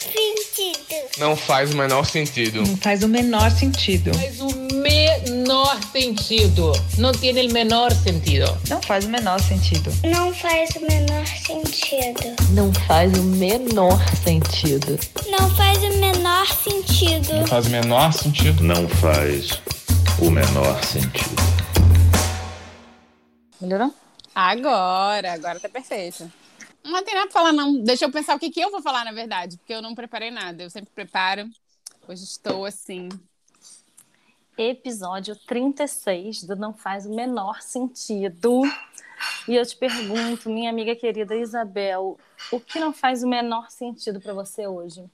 sentido. Não faz o menor sentido. Não faz o menor sentido. Faz o menor sentido. Não tem o menor sentido. Não faz o menor sentido. Não faz o menor sentido. Não faz o menor sentido. Não faz o menor sentido. Não faz o menor sentido. Não faz o menor sentido. Melhorou? Agora, agora tá perfeito. Não tem nada pra falar, não. Deixa eu pensar o que, que eu vou falar, na verdade, porque eu não preparei nada. Eu sempre preparo. Hoje estou assim. Episódio 36 do Não Faz o Menor Sentido. E eu te pergunto, minha amiga querida Isabel, o que não faz o menor sentido para você hoje?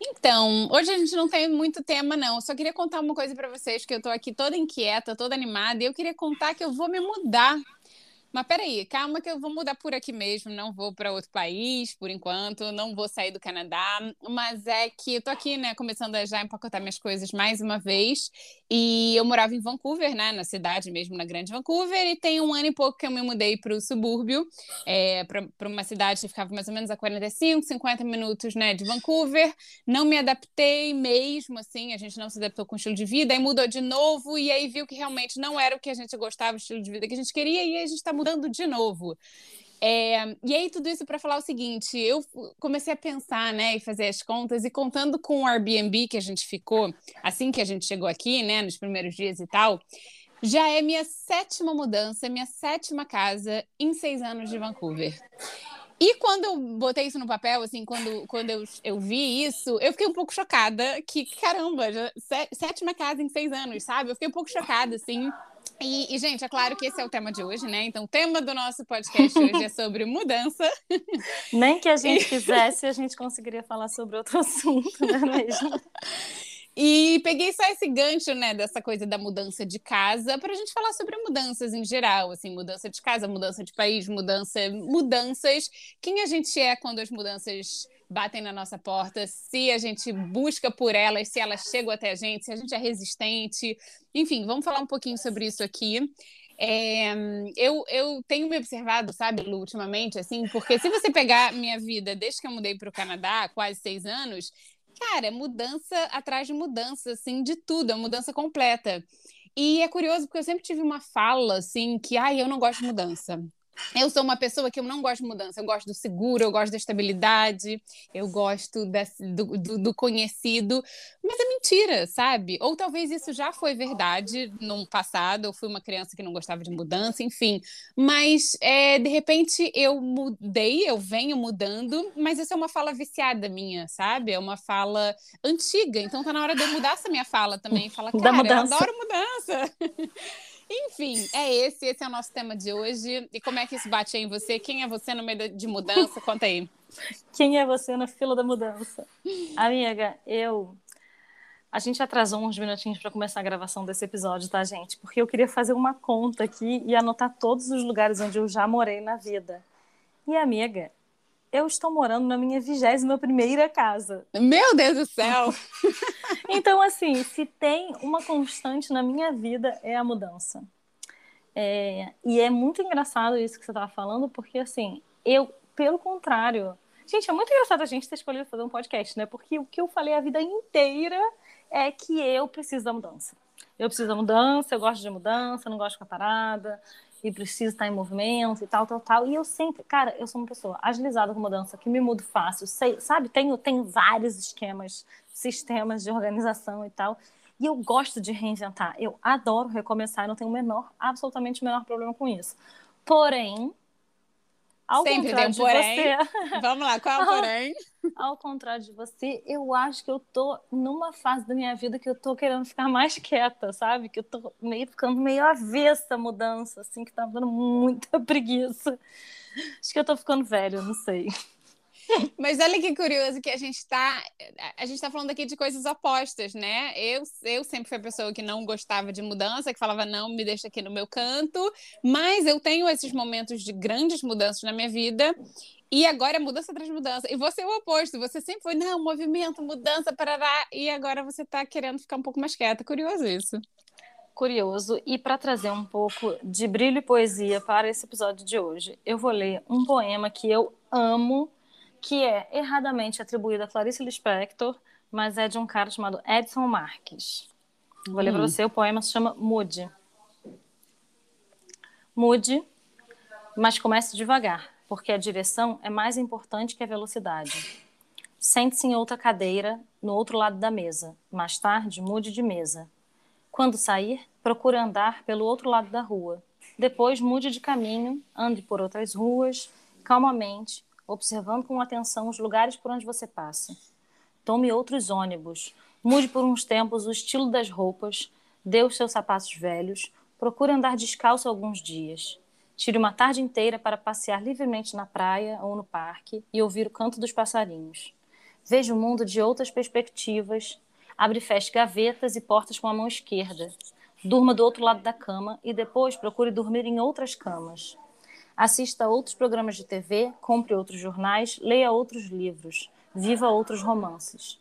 Então, hoje a gente não tem muito tema, não. Eu só queria contar uma coisa para vocês, que eu tô aqui toda inquieta, toda animada, e eu queria contar que eu vou me mudar. Mas peraí, calma que eu vou mudar por aqui mesmo, não vou para outro país por enquanto, não vou sair do Canadá, mas é que eu tô aqui, né, começando a já empacotar minhas coisas mais uma vez, e eu morava em Vancouver, né, na cidade mesmo, na grande Vancouver, e tem um ano e pouco que eu me mudei para o subúrbio, é, para uma cidade que ficava mais ou menos a 45, 50 minutos, né, de Vancouver, não me adaptei mesmo, assim, a gente não se adaptou com o estilo de vida, aí mudou de novo, e aí viu que realmente não era o que a gente gostava, o estilo de vida que a gente queria, e aí a gente tá mudando de novo. É, e aí, tudo isso para falar o seguinte: eu comecei a pensar, né, e fazer as contas, e contando com o Airbnb que a gente ficou, assim que a gente chegou aqui, né, nos primeiros dias e tal, já é minha sétima mudança, minha sétima casa em seis anos de Vancouver. E quando eu botei isso no papel, assim, quando, quando eu, eu vi isso, eu fiquei um pouco chocada que, caramba, já, sétima casa em seis anos, sabe? Eu fiquei um pouco chocada, assim. E, e, gente, é claro que esse é o tema de hoje, né? Então, o tema do nosso podcast hoje é sobre mudança. Nem que a gente quisesse, a gente conseguiria falar sobre outro assunto, não é mesmo? E peguei só esse gancho, né, dessa coisa da mudança de casa, para a gente falar sobre mudanças em geral, assim, mudança de casa, mudança de país, mudança, mudanças, quem a gente é quando as mudanças batem na nossa porta, se a gente busca por elas, se elas chegam até a gente, se a gente é resistente. Enfim, vamos falar um pouquinho sobre isso aqui. É, eu, eu tenho me observado, sabe, Lu, ultimamente, assim, porque se você pegar minha vida desde que eu mudei para o Canadá, quase seis anos, cara, mudança atrás de mudança, assim, de tudo, é mudança completa. E é curioso porque eu sempre tive uma fala, assim, que, ai, eu não gosto de mudança. Eu sou uma pessoa que eu não gosto de mudança, eu gosto do seguro, eu gosto da estabilidade, eu gosto desse, do, do, do, conhecido, mas é mentira, sabe? Ou talvez isso já foi verdade no passado, eu fui uma criança que não gostava de mudança, enfim. Mas é, de repente eu mudei, eu venho mudando, mas isso é uma fala viciada minha, sabe? É uma fala antiga, então tá na hora de eu mudar essa minha fala também. Falar, cara, eu adoro mudança. Enfim, é esse, esse é o nosso tema de hoje. E como é que isso bate aí em você? Quem é você no meio de mudança? Conta aí. Quem é você na fila da mudança? Amiga, eu. A gente atrasou uns minutinhos para começar a gravação desse episódio, tá, gente? Porque eu queria fazer uma conta aqui e anotar todos os lugares onde eu já morei na vida. E, amiga, eu estou morando na minha vigésima primeira casa. Meu Deus do céu! então, assim, se tem uma constante na minha vida é a mudança. É, e é muito engraçado isso que você estava falando, porque, assim, eu, pelo contrário... Gente, é muito engraçado a gente ter escolhido fazer um podcast, né? Porque o que eu falei a vida inteira é que eu preciso da mudança. Eu preciso da mudança, eu gosto de mudança, não gosto de ficar parada, e preciso estar em movimento e tal, tal, tal. E eu sempre, cara, eu sou uma pessoa agilizada com mudança, que me mudo fácil, sei, sabe? Tenho, tenho vários esquemas, sistemas de organização e tal. E eu gosto de reinventar. Eu adoro recomeçar, não tenho o menor, absolutamente o menor problema com isso. Porém, Ao Sempre tem contrário um de porém. você, Vamos lá, qual é o porém? ao contrário de você, eu acho que eu tô numa fase da minha vida que eu tô querendo ficar mais quieta, sabe? Que eu tô meio ficando meio avessa mudança, assim, que tá me dando muita preguiça. Acho que eu tô ficando velha, não sei. Mas olha que curioso que a gente está a gente tá falando aqui de coisas opostas, né? Eu, eu sempre fui a pessoa que não gostava de mudança, que falava não, me deixa aqui no meu canto, mas eu tenho esses momentos de grandes mudanças na minha vida. E agora é mudança atrás mudança. E você é o oposto. Você sempre foi, não, movimento, mudança, parará. E agora você está querendo ficar um pouco mais quieta. Curioso isso. Curioso. E para trazer um pouco de brilho e poesia para esse episódio de hoje, eu vou ler um poema que eu amo, que é erradamente atribuído a Clarice Lispector, mas é de um cara chamado Edson Marques. Vou ler para você, o poema se chama Mude. Mude, mas comece devagar, porque a direção é mais importante que a velocidade. Sente-se em outra cadeira, no outro lado da mesa. Mais tarde, mude de mesa. Quando sair, procure andar pelo outro lado da rua. Depois, mude de caminho, ande por outras ruas, calmamente, observando com atenção os lugares por onde você passa. Tome outros ônibus, mude por uns tempos o estilo das roupas, dê os seus sapatos velhos, procure andar descalço alguns dias. Tire uma tarde inteira para passear livremente na praia ou no parque e ouvir o canto dos passarinhos. Veja o mundo de outras perspectivas, abre e feche gavetas e portas com a mão esquerda. Durma do outro lado da cama e depois procure dormir em outras camas. Assista a outros programas de TV, compre outros jornais, leia outros livros, viva outros romances.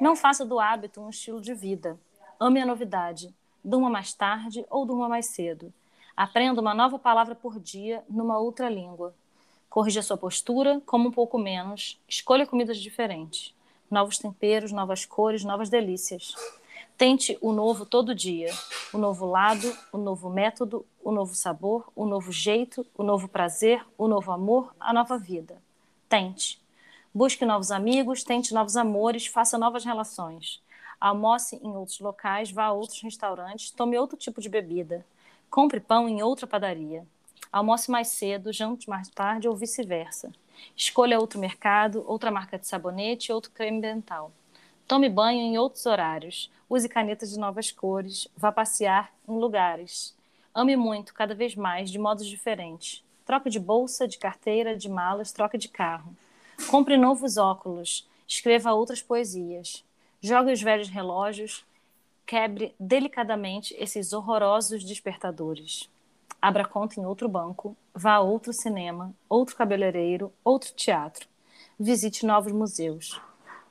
Não faça do hábito um estilo de vida. Ame a novidade. Durma mais tarde ou durma mais cedo. Aprenda uma nova palavra por dia numa outra língua. Corrija sua postura, coma um pouco menos, escolha comidas diferentes. Novos temperos, novas cores, novas delícias. Tente o novo todo dia. O novo lado, o novo método, o novo sabor, o novo jeito, o novo prazer, o novo amor, a nova vida. Tente. Busque novos amigos, tente novos amores, faça novas relações. Almoce em outros locais, vá a outros restaurantes, tome outro tipo de bebida. Compre pão em outra padaria. Almoce mais cedo, jante mais tarde ou vice-versa. Escolha outro mercado, outra marca de sabonete, outro creme dental. Tome banho em outros horários. Use canetas de novas cores. Vá passear em lugares. Ame muito, cada vez mais, de modos diferentes. Troque de bolsa, de carteira, de malas, troque de carro. Compre novos óculos. Escreva outras poesias. Jogue os velhos relógios. Quebre delicadamente esses horrorosos despertadores. Abra conta em outro banco. Vá a outro cinema, outro cabeleireiro, outro teatro. Visite novos museus.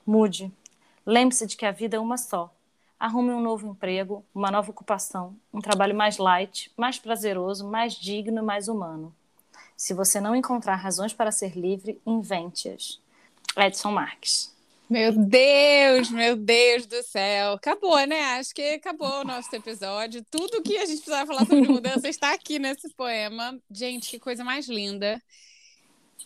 Mude. Lembre-se de que a vida é uma só. Arrume um novo emprego, uma nova ocupação, um trabalho mais light, mais prazeroso, mais digno, mais humano. Se você não encontrar razões para ser livre, invente-as. Edson Marques. Meu Deus, meu Deus do céu. Acabou, né? Acho que acabou o nosso episódio. Tudo que a gente precisava falar sobre mudança está aqui nesse poema. Gente, que coisa mais linda.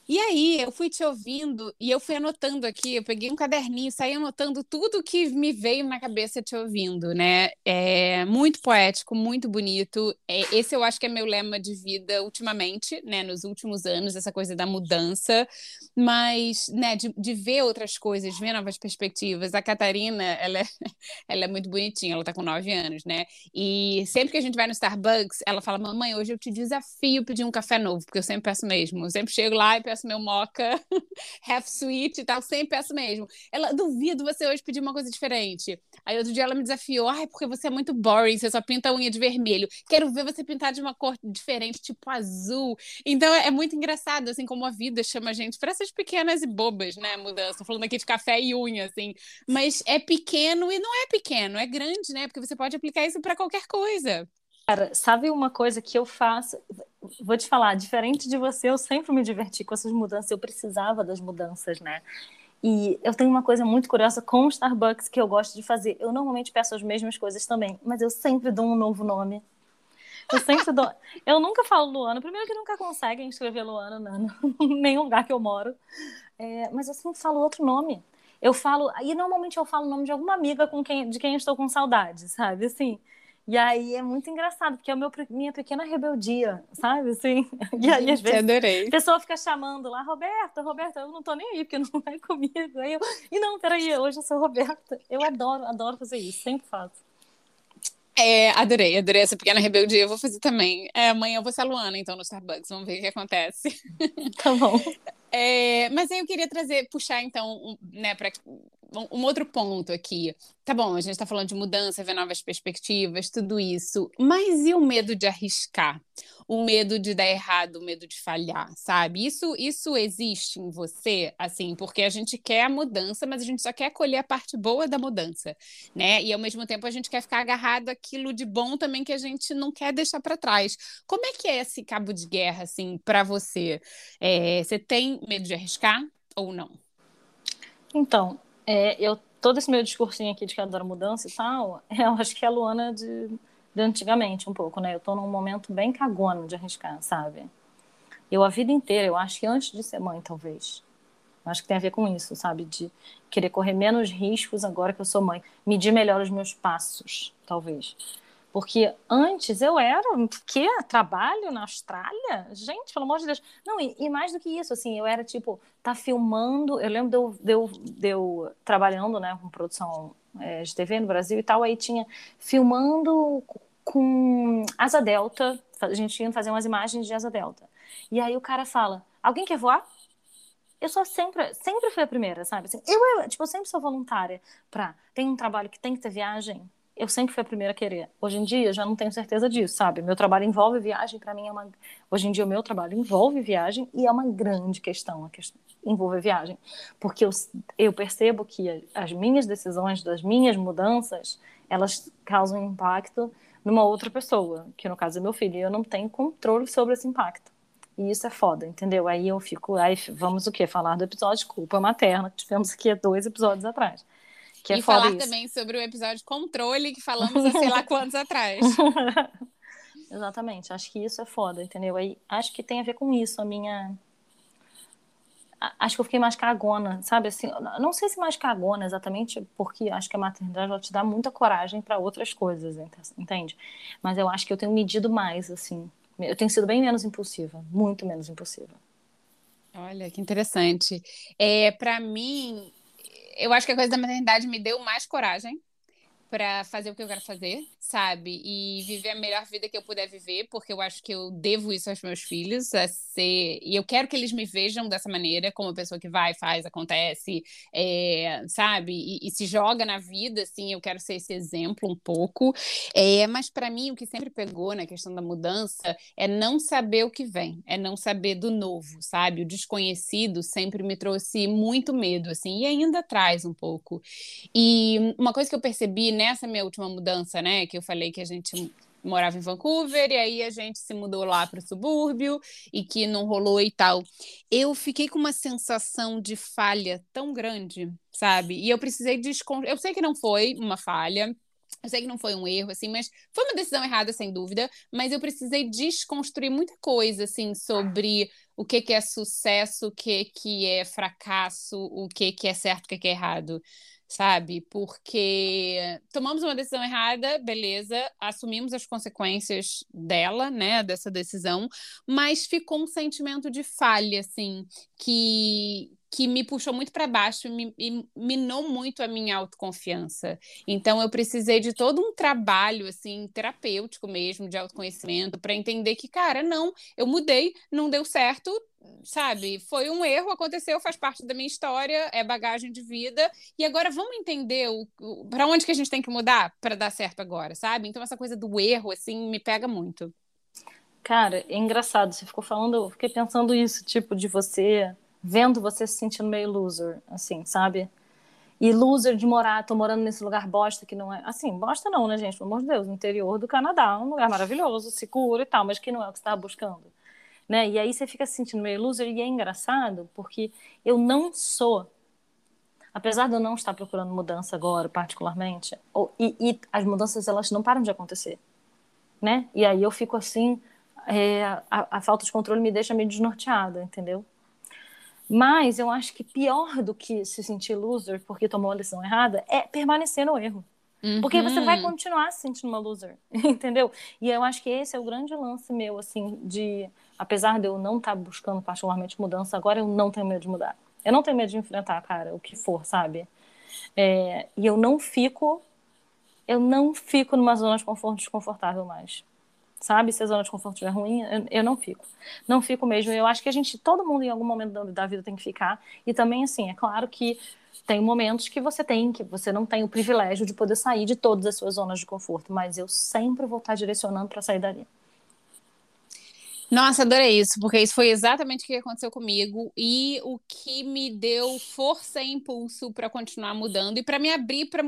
E aí, eu fui te ouvindo e eu fui anotando aqui, eu peguei um caderninho, saí anotando tudo que me veio na cabeça te ouvindo, né? É muito poético, muito bonito. É, esse eu acho que é meu lema de vida ultimamente, né? Nos últimos anos, essa coisa da mudança, mas, né, de, de ver outras coisas, ver novas perspectivas. A Catarina, ela é, ela é muito bonitinha, ela tá com nove anos, né? E sempre que a gente vai no Starbucks, ela fala: Mamãe, hoje eu te desafio pedir um café novo, porque eu sempre peço mesmo. Eu sempre chego lá e peço meu mocha half sweet e tal, sempre peço mesmo. Ela, duvido você hoje pedir uma coisa diferente. Aí outro dia ela me desafiou, ai, porque você é muito boring, você só pinta a unha de vermelho. Quero ver você pintar de uma cor diferente, tipo azul. Então é muito engraçado, assim, como a vida chama a gente para essas pequenas e bobas, né, mudança. Tô falando aqui de café e unha, assim. Mas é pequeno e não é pequeno, é grande, né? Porque você pode aplicar isso para qualquer coisa. Cara, sabe uma coisa que eu faço? Vou te falar, diferente de você, eu sempre me diverti com essas mudanças, eu precisava das mudanças, né? E eu tenho uma coisa muito curiosa com o Starbucks que eu gosto de fazer. Eu normalmente peço as mesmas coisas também, mas eu sempre dou um novo nome. Eu sempre dou. Eu nunca falo Luana. Primeiro que nunca conseguem escrever Luana né? em nenhum lugar que eu moro. É, mas eu sempre falo outro nome. Eu falo. E normalmente eu falo o nome de alguma amiga com quem, de quem eu estou com saudade, sabe? Assim. E aí é muito engraçado, porque é meu, minha pequena rebeldia, sabe? Assim, e aí às vezes adorei. a pessoa fica chamando lá, Roberta, Roberta, eu não tô nem aí, porque não vai comigo. Aí eu, e não, peraí, hoje eu sou Roberta. Eu adoro, adoro fazer isso, sempre faço. É, adorei, adorei essa pequena rebeldia. Eu vou fazer também. É, amanhã eu vou ser a Luana, então, no Starbucks. Vamos ver o que acontece. Tá bom. É, mas aí eu queria trazer, puxar, então, né, para um, outro ponto aqui. Tá bom, a gente está falando de mudança, ver novas perspectivas, tudo isso. Mas e o medo de arriscar? O medo de dar errado, o medo de falhar, sabe? Isso, isso existe em você, assim, porque a gente quer a mudança, mas a gente só quer colher a parte boa da mudança, né? E ao mesmo tempo a gente quer ficar agarrado àquilo de bom também que a gente não quer deixar para trás. Como é que é esse cabo de guerra, assim, para você? É, você tem medo de arriscar ou não? Então, é, eu todo esse meu discursinho aqui de que adoro mudança e tal, eu acho que é a Luana de, de antigamente um pouco, né? Eu tô num momento bem cagona de arriscar, sabe? Eu a vida inteira, eu acho que antes de ser mãe, talvez. Eu acho que tem a ver com isso, sabe? De querer correr menos riscos agora que eu sou mãe. Medir melhor os meus passos, talvez. Porque antes eu era, que trabalho na Austrália? Gente, pelo amor de Deus. Não, e, e, mais do que isso, assim, eu era tipo, tá filmando. Eu lembro de eu, de eu, de eu trabalhando, né, com produção é, de TV no Brasil e tal, aí tinha filmando com Asa Delta, a gente ia fazer umas imagens de Asa Delta. E aí o cara fala: Alguém quer voar? eu sou sempre, sempre fui a primeira, sabe? Assim, eu, eu, tipo, eu sempre sou voluntária para tem um trabalho que tem que ter viagem, eu sempre fui a primeira a querer. Hoje em dia, já não tenho certeza disso, sabe? Meu trabalho envolve viagem, para mim é uma. Hoje em dia, o meu trabalho envolve viagem e é uma grande questão, a questão envolve viagem. Porque eu, eu percebo que as minhas decisões, das minhas mudanças, elas causam impacto numa outra pessoa, que no caso é meu filho, e eu não tenho controle sobre esse impacto. E isso é foda, entendeu? Aí eu fico, aí vamos o quê? Falar do episódio Culpa Materna, que tivemos aqui há dois episódios atrás. Que é e falar isso. também sobre o episódio controle que falamos há sei lá quantos atrás. Exatamente, acho que isso é foda, entendeu? Aí acho que tem a ver com isso, a minha. Acho que eu fiquei mais cagona, sabe? Assim, não sei se mais cagona exatamente, porque acho que a maternidade ela te dá muita coragem para outras coisas, entende? Mas eu acho que eu tenho medido mais, assim. Eu tenho sido bem menos impulsiva, muito menos impulsiva. Olha, que interessante. É, para mim, eu acho que a coisa da maternidade me deu mais coragem para fazer o que eu quero fazer, sabe? E viver a melhor vida que eu puder viver, porque eu acho que eu devo isso aos meus filhos, a ser. E eu quero que eles me vejam dessa maneira, como uma pessoa que vai, faz, acontece, é, sabe? E, e, se joga na vida, assim, eu quero ser esse exemplo um pouco. É, mas para mim, o que sempre pegou na questão da mudança é não saber o que vem, é não saber do novo, sabe? O desconhecido sempre me trouxe muito medo, assim, e ainda traz um pouco. E uma coisa que eu percebi nessa minha última mudança, né? Que eu falei que a gente morava em Vancouver e aí a gente se mudou lá para o subúrbio e que não rolou e tal. Eu fiquei com uma sensação de falha tão grande, sabe? E eu precisei desconstruir. Eu sei que não foi uma falha. Eu sei que não foi um erro, assim, mas foi uma decisão errada, sem dúvida. Mas eu precisei desconstruir muita coisa, assim, sobre o que, que é sucesso, o que, que é fracasso, o que, que é certo, o que, que é errado sabe? Porque tomamos uma decisão errada, beleza, assumimos as consequências dela, né, dessa decisão, mas ficou um sentimento de falha, assim, que que me puxou muito para baixo e, e minou muito a minha autoconfiança. Então eu precisei de todo um trabalho assim terapêutico mesmo de autoconhecimento para entender que cara, não, eu mudei, não deu certo, sabe? Foi um erro, aconteceu, faz parte da minha história, é bagagem de vida. E agora vamos entender o, o para onde que a gente tem que mudar para dar certo agora, sabe? Então essa coisa do erro assim me pega muito. Cara, é engraçado, você ficou falando, eu fiquei pensando isso, tipo de você vendo você se sentindo meio loser, assim, sabe? E loser de morar, tô morando nesse lugar bosta que não é. Assim, bosta não, né, gente? Pelo amor de Deus, no interior do Canadá, um lugar maravilhoso, seguro e tal, mas que não é o que você estava buscando. Né? E aí você fica se sentindo meio loser e é engraçado porque eu não sou. Apesar de eu não estar procurando mudança agora, particularmente, ou, e, e as mudanças elas não param de acontecer, né? E aí eu fico assim, é, a, a falta de controle me deixa meio desnorteada, entendeu? Mas eu acho que pior do que se sentir loser porque tomou a decisão errada é permanecer no erro. Uhum. Porque você vai Uhum. continuar se sentindo uma loser, entendeu? E eu acho que esse é o grande lance meu, assim, de. Apesar de eu não estar buscando particularmente mudança, agora eu não tenho medo de mudar. Eu não tenho medo de enfrentar, cara, o que for, sabe? É, e eu não fico. Eu não fico numa zona de conforto desconfortável mais. Sabe? Se a zona de conforto estiver ruim, eu, eu não fico. Não fico mesmo. Eu acho que a gente, todo mundo em algum momento da, da vida tem que ficar. E também, assim, é claro que tem momentos que você tem, que você não tem o privilégio de poder sair de todas as suas zonas de conforto, mas eu sempre vou estar direcionando para sair dali. Nossa, adorei isso, porque isso foi exatamente o que aconteceu comigo e o que me deu força e impulso para continuar mudando e para me abrir para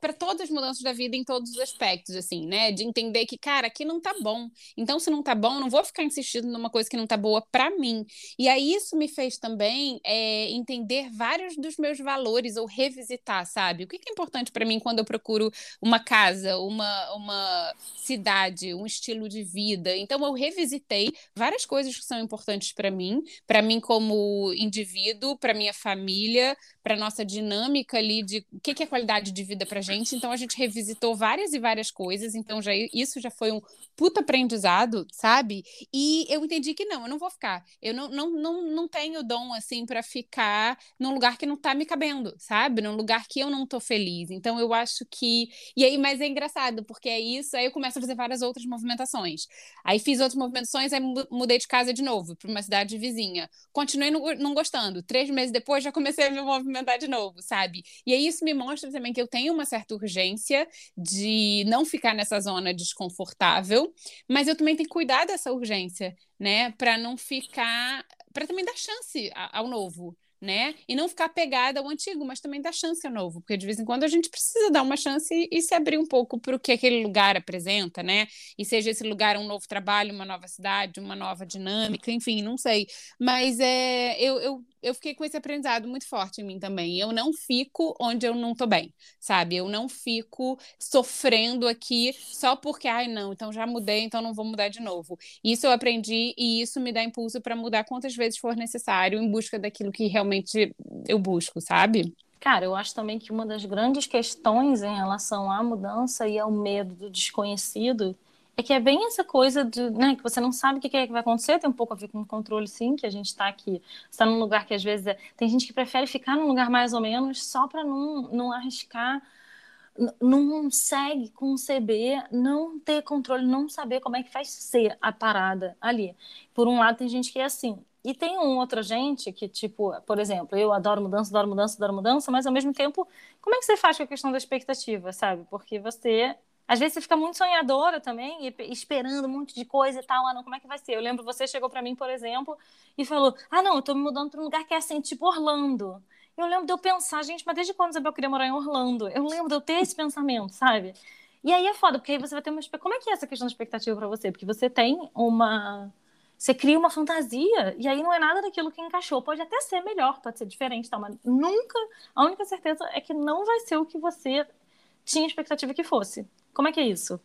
para todas as mudanças da vida em todos os aspectos, assim, né? De entender que, cara, aqui não tá bom. Então, se não tá bom, não vou ficar insistindo numa coisa que não tá boa para mim. E aí, isso me fez também é, entender vários dos meus valores ou revisitar, sabe? O que é importante para mim quando eu procuro uma casa, uma, uma cidade, um estilo de vida. Então, eu revisitei várias coisas que são importantes para mim, para mim como indivíduo, para minha família, para nossa dinâmica ali de o que é qualidade de vida pra gente. Então a gente revisitou várias e várias coisas. Então já isso já foi um puta aprendizado, sabe? E eu entendi que não, eu não vou ficar. Eu não, não, não, não tenho dom assim para ficar num lugar que não tá me cabendo, sabe? Num lugar que eu não tô feliz. Então eu acho que e aí, mas é engraçado, porque é isso, aí eu começo a fazer várias outras movimentações. Aí fiz outras movimentações, aí mudei de casa de novo, para uma cidade vizinha. Continuei não, não gostando. Três meses depois já comecei a me movimentar de novo, sabe? E aí isso me mostra também que eu tenho uma certa urgência de não ficar nessa zona desconfortável, mas eu também tenho que cuidar dessa urgência, né? Para não ficar. para também dar chance ao novo. Né? E não ficar pegada ao antigo, mas também dar chance ao novo, porque de vez em quando a gente precisa dar uma chance e, e se abrir um pouco para o que aquele lugar apresenta, né? E seja esse lugar um novo trabalho, uma nova cidade, uma nova dinâmica, enfim, não sei. Mas é, eu, eu eu fiquei com esse aprendizado muito forte em mim também. Eu não fico onde eu não tô bem, sabe? Eu não fico sofrendo aqui só porque, ai, não, então já mudei, então não vou mudar de novo. Isso eu aprendi e isso me dá impulso para mudar quantas vezes for necessário em busca daquilo que realmente eu busco, sabe? Cara, eu acho também que uma das grandes questões em relação à mudança e ao medo do desconhecido é que é bem essa coisa de, né, que você não sabe o que é que vai acontecer, tem um pouco a ver com o controle, sim, que a gente está aqui, está num lugar que às vezes é... tem gente que prefere ficar num lugar mais ou menos só para não, não arriscar, não segue com o CB, não ter controle, não saber como é que vai ser a parada ali. Por um lado, tem gente que é assim. E tem um outra gente que, tipo, por exemplo, eu adoro mudança, adoro mudança, adoro mudança, mas ao mesmo tempo, como é que você faz com a questão da expectativa, sabe? Porque você às vezes você fica muito sonhadora também, esperando um monte de coisa e tal. Ah, não, como é que vai ser? Eu lembro você chegou para mim, por exemplo, e falou: Ah, não, eu tô me mudando para um lugar que é assim, tipo Orlando. Eu lembro de eu pensar, gente, mas desde quando eu queria morar em Orlando? Eu lembro de eu ter esse pensamento, sabe? E aí é foda, porque aí você vai ter uma. Como é que é essa questão de expectativa para você? Porque você tem uma. Você cria uma fantasia, e aí não é nada daquilo que encaixou. Pode até ser melhor, pode ser diferente, tal, mas nunca. A única certeza é que não vai ser o que você tinha expectativa que fosse. Como é que é isso?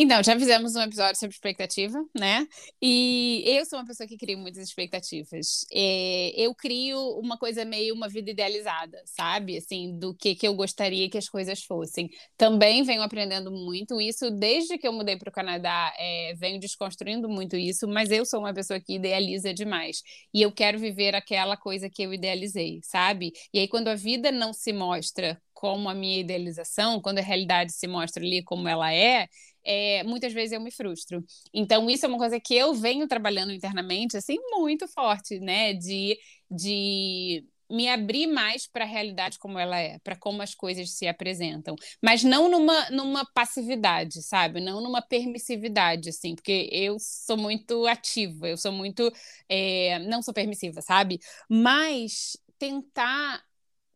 Então, já fizemos um episódio sobre expectativa, né? E eu sou uma pessoa que cria muitas expectativas. É, eu crio uma coisa meio uma vida idealizada, sabe? Assim, do que, que eu gostaria que as coisas fossem. Também venho aprendendo muito isso desde que eu mudei para o Canadá. É, venho desconstruindo muito isso, mas eu sou uma pessoa que idealiza demais. E eu quero viver aquela coisa que eu idealizei, sabe? E aí, quando a vida não se mostra como a minha idealização, quando a realidade se mostra ali como ela é, é, muitas vezes eu me frustro. Então, isso é uma coisa que eu venho trabalhando internamente, assim, muito forte, né? De, de me abrir mais para a realidade como ela é, para como as coisas se apresentam, mas não numa, numa passividade, sabe? Não numa permissividade, assim, porque eu sou muito ativa, eu sou muito. É, não sou permissiva, sabe? Mas tentar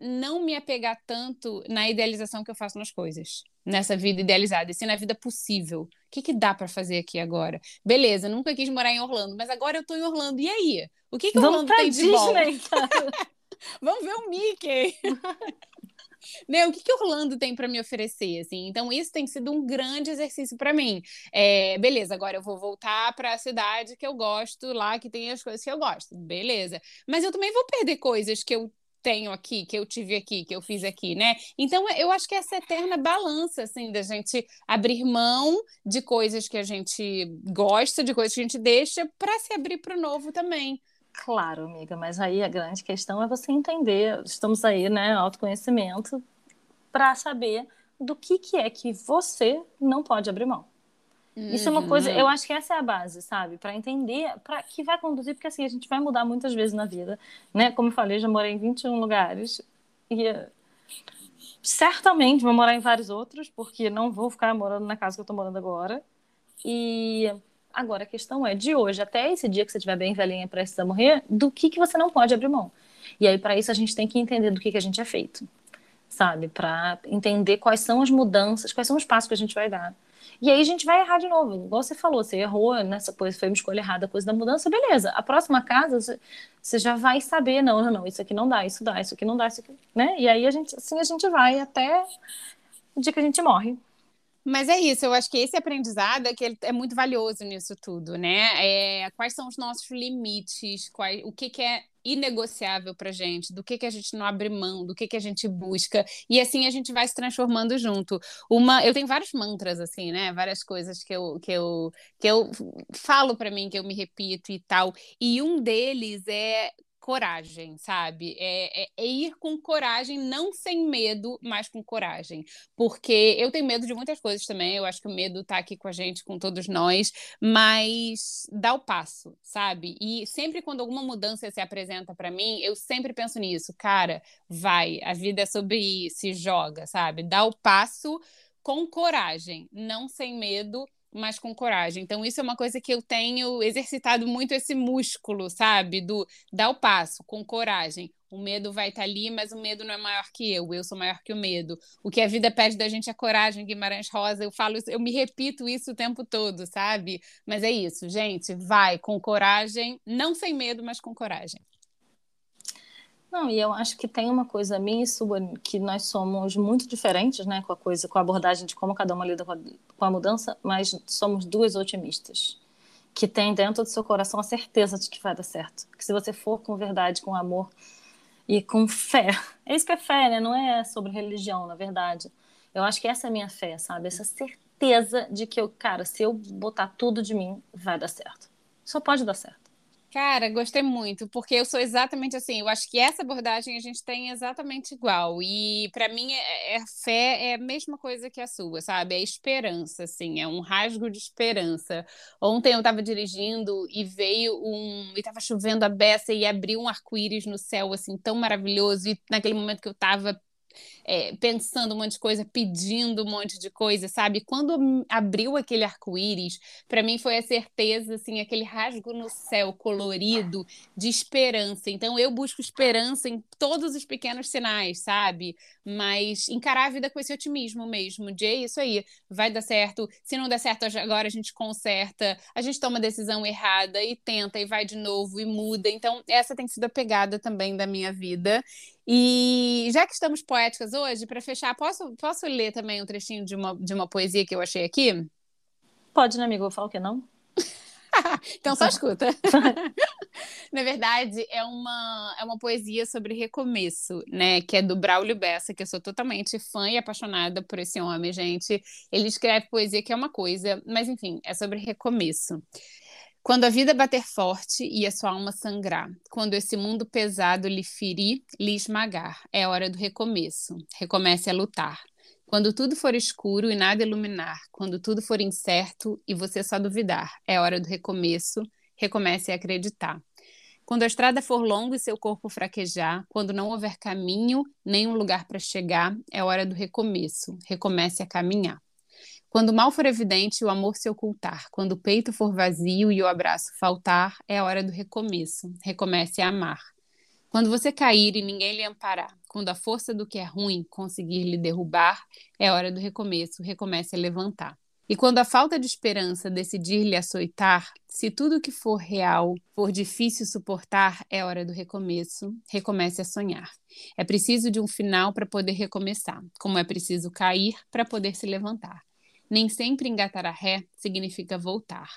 não me apegar tanto na idealização que eu faço nas coisas, nessa vida idealizada, e sim na vida possível. O que, que dá para fazer aqui agora? Beleza, nunca quis morar em Orlando, mas agora eu tô em Orlando. E aí? O que, que Orlando tem de Disney, bom? Vamos ver o Mickey. Meu, o que, que Orlando tem para me oferecer? Assim? Então, isso tem sido um grande exercício para mim. É, beleza, agora eu vou voltar para a cidade que eu gosto, lá que tem as coisas que eu gosto. Beleza. Mas eu também vou perder coisas que eu tenho aqui, que eu tive aqui, que eu fiz aqui, né? Então eu acho que essa eterna balança, assim, da gente abrir mão de coisas que a gente gosta, de coisas que a gente deixa, para se abrir para o novo também. Claro, amiga, mas aí a grande questão é você entender, estamos aí, né, autoconhecimento, para saber do que, que é que você não pode abrir mão. Uhum. Isso é uma coisa, eu acho que essa é a base, sabe? Para entender, para que vai conduzir, porque assim, a gente vai mudar muitas vezes na vida, né? Como eu falei, já morei em 21 lugares e certamente vou morar em vários outros, porque não vou ficar morando na casa que eu tô morando agora. E agora a questão é, de hoje até esse dia que você estiver bem velhinha para precisar morrer, do que que você não pode abrir mão? E aí para isso a gente tem que entender do que que a gente é feito, sabe? Para entender quais são as mudanças, quais são os passos que a gente vai dar e aí a gente vai errar de novo. Igual você falou, você errou nessa coisa, foi uma escolha errada, coisa da mudança, beleza. A próxima casa, você já vai saber, não, não, não, isso aqui não dá, isso dá, isso aqui não dá, isso aqui, né? E aí a gente, assim a gente vai até o dia que a gente morre. Mas é isso, eu acho que esse aprendizado é que é muito valioso nisso tudo, né? É, quais são os nossos limites, qual, o que, que é inegociável para gente, do que, que a gente não abre mão, do que, que a gente busca, e assim a gente vai se transformando junto. Uma, eu tenho vários mantras assim, né? Várias coisas que eu que eu que eu falo para mim que eu me repito e tal. E um deles é coragem, sabe? É, é, é, ir com coragem, não sem medo, mas com coragem. Porque eu tenho medo de muitas coisas também, eu acho que o medo tá aqui com a gente, com todos nós, mas dá o passo, sabe? E sempre quando alguma mudança se apresenta para mim, eu sempre penso nisso, cara, vai, a vida é sobre isso, se joga, sabe? Dá o passo com coragem, não sem medo mas com coragem. Então, isso é uma coisa que eu tenho exercitado muito esse músculo, sabe? Do dar o passo com coragem. O medo vai estar ali, mas o medo não é maior que eu, eu sou maior que o medo. O que a vida pede da gente é coragem, Guimarães Rosa. Eu falo eu me repito isso o tempo todo, sabe? Mas é isso, gente, vai com coragem, não sem medo, mas com coragem. Não, e eu acho que tem uma coisa minha e sua que nós somos muito diferentes, né, com a coisa, com a abordagem de como cada uma lida com a, com a mudança, mas somos duas otimistas que tem dentro do seu coração a certeza de que vai dar certo. Que se você for com verdade, com amor e com fé, é isso que é fé, né? Não é sobre religião, na verdade. Eu acho que essa é a minha fé, sabe? Essa certeza de que eu, cara, se eu botar tudo de mim, vai dar certo. Só pode dar certo. Cara, gostei muito, porque eu sou exatamente assim. Eu acho que essa abordagem a gente tem exatamente igual. E para mim, é, é, fé é a mesma coisa que a sua, sabe? É esperança, assim, é um rasgo de esperança. Ontem eu estava dirigindo e veio um. E tava chovendo a beça e abriu um arco-íris no céu, assim, tão maravilhoso. E naquele momento que eu estava é, pensando um monte de coisa, pedindo um monte de coisa, sabe? Quando abriu aquele arco-íris, para mim foi a certeza, assim, aquele rasgo no céu colorido de esperança. Então eu busco esperança em todos os pequenos sinais, sabe? Mas encarar a vida com esse otimismo mesmo, de é isso aí, vai dar certo. Se não der certo agora, a gente conserta, a gente toma a decisão errada e tenta e vai de novo e muda. Então, essa tem sido a pegada também da minha vida. E já que estamos poéticas hoje, para fechar, posso, posso ler também um trechinho de uma, de uma poesia que eu achei aqui? Pode, né, amigo? Eu falo que não. então só escuta. Na verdade, é uma, é uma poesia sobre recomeço, né? Que é do Braulio Bessa, que eu sou totalmente fã e apaixonada por esse homem, gente. Ele escreve poesia que é uma coisa, mas enfim, é sobre recomeço. Quando a vida bater forte e a sua alma sangrar, quando esse mundo pesado lhe ferir, lhe esmagar, é hora do recomeço. Recomece a lutar. Quando tudo for escuro e nada iluminar, quando tudo for incerto e você só duvidar, é hora do recomeço. Recomece a acreditar. Quando a estrada for longa e seu corpo fraquejar, quando não houver caminho nem um lugar para chegar, é hora do recomeço. Recomece a caminhar. Quando o mal for evidente e o amor se ocultar, quando o peito for vazio e o abraço faltar, é a hora do recomeço. Recomece a amar. Quando você cair e ninguém lhe amparar, quando a força do que é ruim conseguir lhe derrubar, é hora do recomeço. Recomece a levantar. E quando a falta de esperança decidir lhe açoitar, se tudo que for real for difícil suportar, é hora do recomeço. Recomece a sonhar. É preciso de um final para poder recomeçar, como é preciso cair para poder se levantar. Nem sempre engatar a ré significa voltar.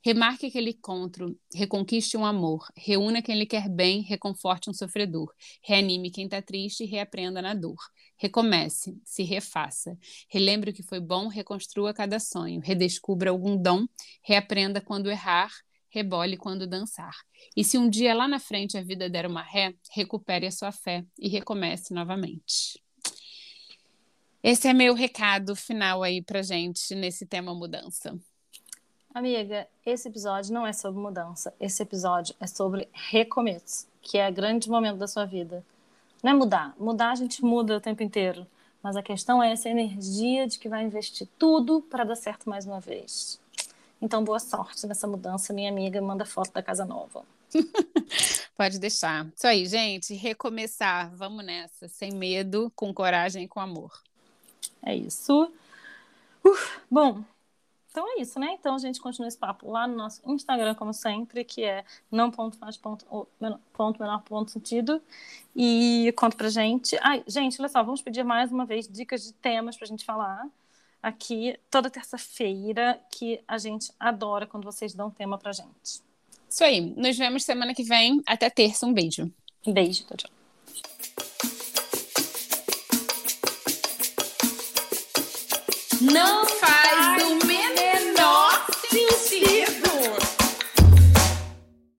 Remarque aquele encontro, reconquiste um amor, reúna quem lhe quer bem, reconforte um sofredor, reanime quem está triste e reaprenda na dor. Recomece, se refaça. Relembre o que foi bom, reconstrua cada sonho, redescubra algum dom, reaprenda quando errar, rebole quando dançar. E se um dia lá na frente a vida der uma ré, recupere a sua fé e recomece novamente. Esse é meu recado final aí pra gente nesse tema mudança. Amiga, esse episódio não é sobre mudança. Esse episódio é sobre recomeço, que é o grande momento da sua vida. Não é mudar. Mudar a gente muda o tempo inteiro. Mas a questão é essa energia de que vai investir tudo para dar certo mais uma vez. Então, boa sorte nessa mudança, minha amiga. Manda foto da casa nova. Pode deixar. Isso aí, gente. Recomeçar. Vamos nessa. Sem medo, com coragem e com amor. É isso. Uf, bom, então é isso, né? Então a gente continua esse papo lá no nosso Instagram, como sempre, que é não ponto faz ponto, ponto menor ponto sentido. E conta pra gente. Ai, gente, olha só, vamos pedir mais uma vez dicas de temas pra gente falar aqui toda terça-feira, que a gente adora quando vocês dão tema pra gente. Isso aí. Nos vemos semana que vem. Até terça. Um beijo. Beijo. Tchau, tchau. Não faz.